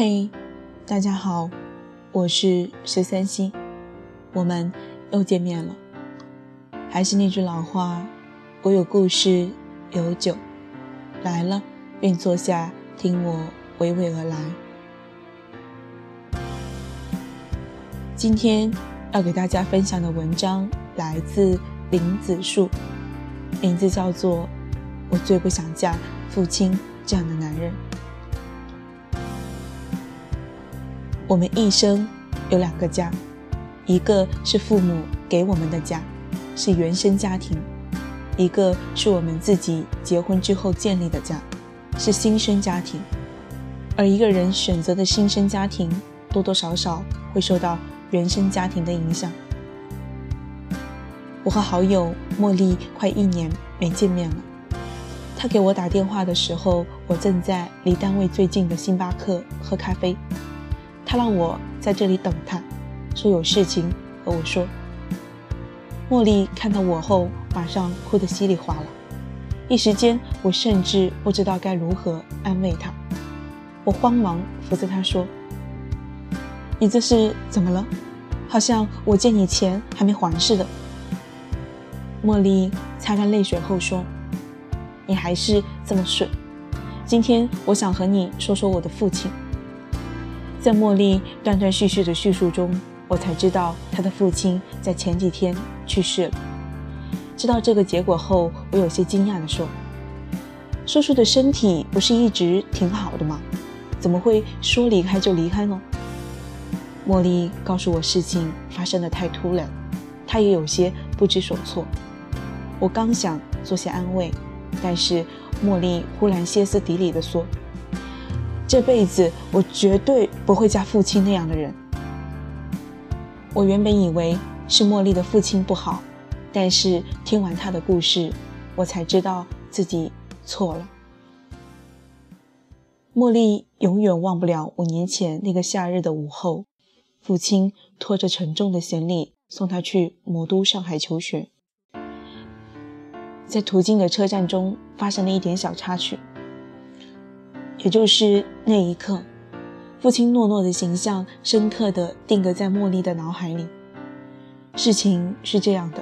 嘿，大家好，我是十三星，我们又见面了。还是那句老话，我有故事，有酒，来了便坐下，听我娓娓而来。今天要给大家分享的文章来自林子树，名字叫做《我最不想嫁父亲这样的男人》。我们一生有两个家，一个是父母给我们的家，是原生家庭；一个是我们自己结婚之后建立的家，是新生家庭。而一个人选择的新生家庭，多多少少会受到原生家庭的影响。我和好友茉莉快一年没见面了。她给我打电话的时候，我正在离单位最近的星巴克喝咖啡。他让我在这里等他，说有事情和我说。茉莉看到我后，马上哭得稀里哗啦，一时间我甚至不知道该如何安慰她。我慌忙扶着她说：“你这是怎么了？好像我借你钱还没还似的。”茉莉擦干泪水后说：“你还是这么损。今天我想和你说说我的父亲。”在茉莉断断续续的叙述中，我才知道她的父亲在前几天去世了。知道这个结果后，我有些惊讶地说：“叔叔的身体不是一直挺好的吗？怎么会说离开就离开呢？”茉莉告诉我，事情发生的太突然，她也有些不知所措。我刚想做些安慰，但是茉莉忽然歇斯底里地说。这辈子我绝对不会嫁父亲那样的人。我原本以为是茉莉的父亲不好，但是听完他的故事，我才知道自己错了。茉莉永远忘不了五年前那个夏日的午后，父亲拖着沉重的行李送她去魔都上海求学，在途经的车站中发生了一点小插曲。也就是那一刻，父亲诺诺的形象深刻地定格在茉莉的脑海里。事情是这样的：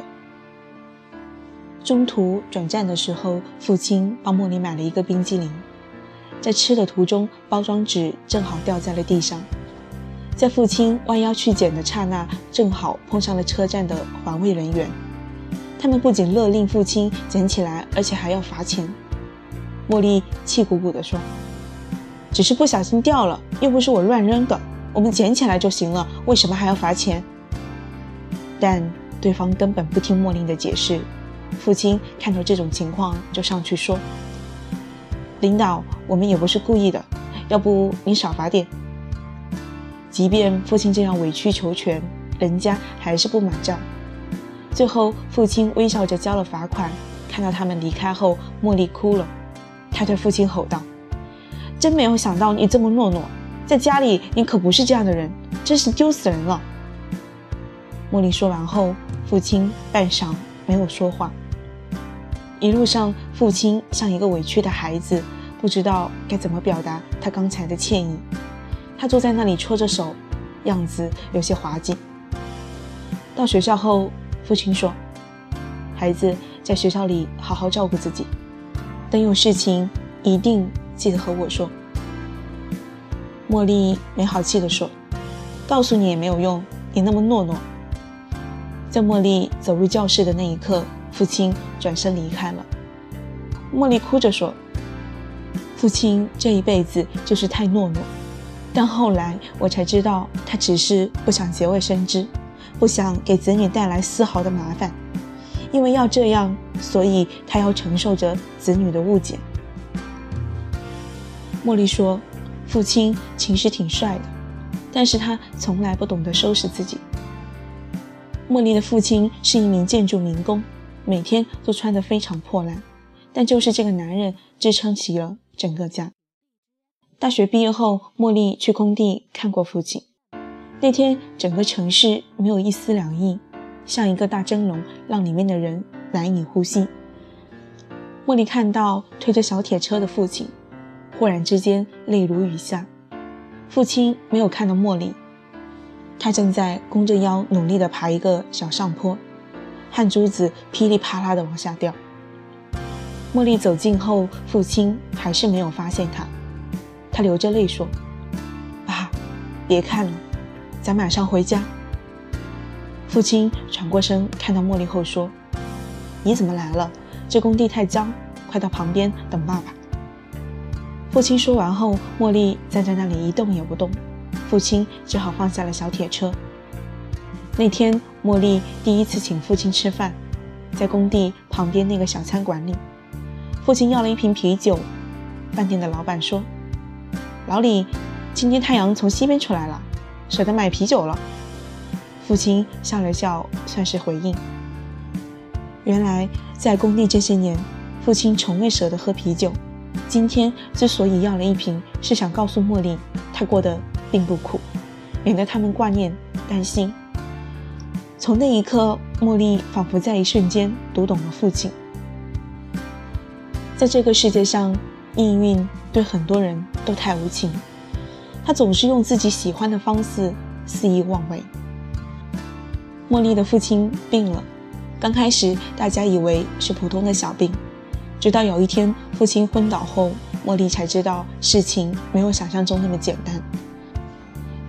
中途转站的时候，父亲帮茉莉买了一个冰激凌，在吃的途中，包装纸正好掉在了地上。在父亲弯腰去捡的刹那，正好碰上了车站的环卫人员。他们不仅勒令父亲捡起来，而且还要罚钱。茉莉气鼓鼓地说。只是不小心掉了，又不是我乱扔的，我们捡起来就行了，为什么还要罚钱？但对方根本不听茉莉的解释。父亲看到这种情况，就上去说：“领导，我们也不是故意的，要不你少罚点。”即便父亲这样委曲求全，人家还是不买账。最后，父亲微笑着交了罚款。看到他们离开后，茉莉哭了，她对父亲吼道。真没有想到你这么懦弱，在家里你可不是这样的人，真是丢死人了。茉莉说完后，父亲半晌没有说话。一路上，父亲像一个委屈的孩子，不知道该怎么表达他刚才的歉意。他坐在那里搓着手，样子有些滑稽。到学校后，父亲说：“孩子在学校里好好照顾自己，等有事情一定。”记得和我说。茉莉没好气地说：“告诉你也没有用，你那么懦弱。”在茉莉走入教室的那一刻，父亲转身离开了。茉莉哭着说：“父亲这一辈子就是太懦弱。”但后来我才知道，他只是不想节外生枝，不想给子女带来丝毫的麻烦，因为要这样，所以他要承受着子女的误解。茉莉说：“父亲其实挺帅的，但是他从来不懂得收拾自己。”茉莉的父亲是一名建筑民工，每天都穿得非常破烂，但就是这个男人支撑起了整个家。大学毕业后，茉莉去工地看过父亲。那天，整个城市没有一丝凉意，像一个大蒸笼，让里面的人难以呼吸。茉莉看到推着小铁车的父亲。忽然之间，泪如雨下。父亲没有看到茉莉，他正在弓着腰努力地爬一个小上坡，汗珠子噼里啪啦地往下掉。茉莉走近后，父亲还是没有发现他，他流着泪说：“爸，别看了，咱马上回家。”父亲转过身看到茉莉后说：“你怎么来了？这工地太脏，快到旁边等爸爸。”父亲说完后，茉莉站在那里一动也不动。父亲只好放下了小铁车。那天，茉莉第一次请父亲吃饭，在工地旁边那个小餐馆里。父亲要了一瓶啤酒。饭店的老板说：“老李，今天太阳从西边出来了，舍得买啤酒了。”父亲笑了笑，算是回应。原来，在工地这些年，父亲从未舍得喝啤酒。今天之所以要了一瓶，是想告诉茉莉，她过得并不苦，免得他们挂念担心。从那一刻，茉莉仿佛在一瞬间读懂了父亲。在这个世界上，命运对很多人都太无情，他总是用自己喜欢的方式肆意妄为。茉莉的父亲病了，刚开始大家以为是普通的小病。直到有一天，父亲昏倒后，茉莉才知道事情没有想象中那么简单。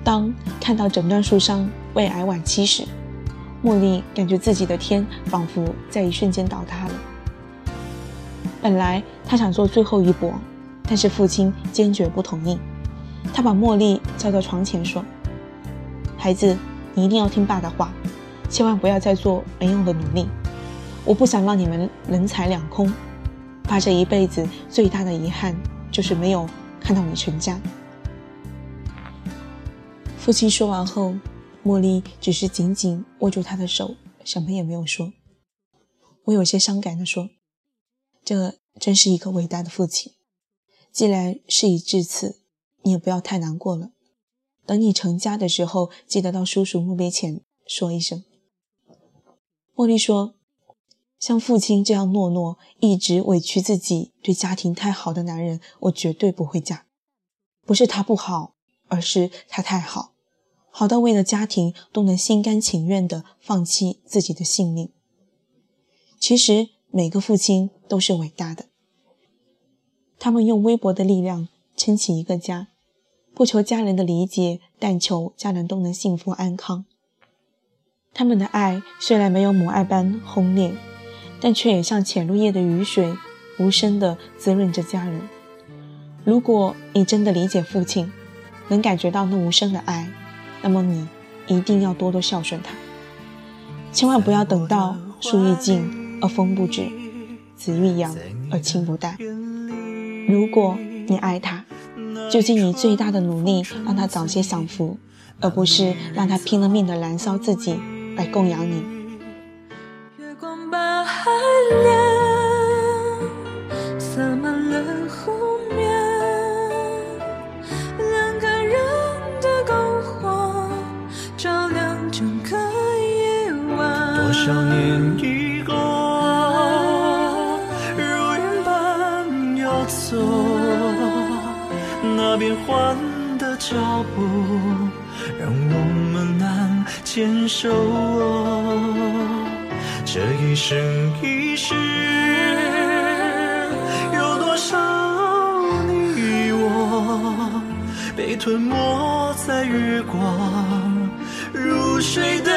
当看到诊断书上胃癌晚期时，茉莉感觉自己的天仿佛在一瞬间倒塌了。本来她想做最后一搏，但是父亲坚决不同意。他把茉莉叫到床前说：“孩子，你一定要听爸的话，千万不要再做没用的努力。我不想让你们人财两空。”怕这一辈子最大的遗憾就是没有看到你成家。父亲说完后，茉莉只是紧紧握住他的手，什么也没有说。我有些伤感地说：“这真是一个伟大的父亲。既然事已至此，你也不要太难过了。等你成家的时候，记得到叔叔墓碑前说一声。”茉莉说。像父亲这样懦弱、一直委屈自己、对家庭太好的男人，我绝对不会嫁。不是他不好，而是他太好，好到为了家庭都能心甘情愿地放弃自己的性命。其实每个父亲都是伟大的，他们用微薄的力量撑起一个家，不求家人的理解，但求家人都能幸福安康。他们的爱虽然没有母爱般轰烈。但却也像潜入夜的雨水，无声地滋润着家人。如果你真的理解父亲，能感觉到那无声的爱，那么你一定要多多孝顺他，千万不要等到树欲静而风不止，子欲养而亲不待。如果你爱他，就尽你最大的努力让他早些享福，而不是让他拼了命的燃烧自己来供养你。少年已过，如云般游走，那变幻的脚步，让我们难牵手。这一生一世，有多少你我被吞没在月光如水的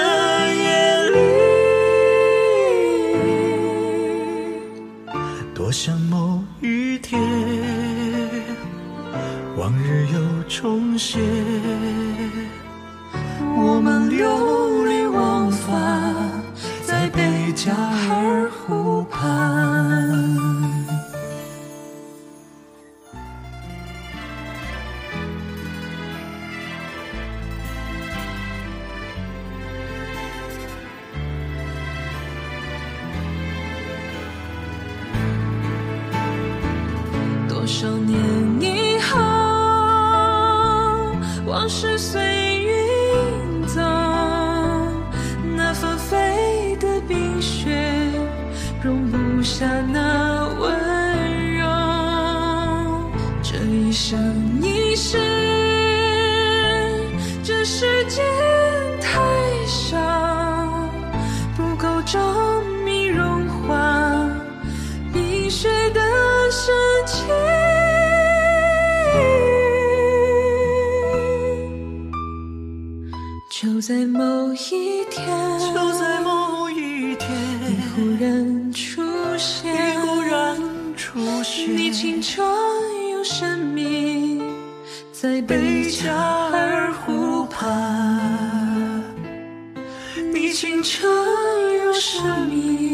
日又重谢，我们流连忘返在贝加尔湖畔。一生一世，这时间太少，不够证明融化冰雪的深情。就在某一天，就在某一天，你忽然出现，你忽然出现，你清澈。在贝加尔湖畔。你清澈又神秘，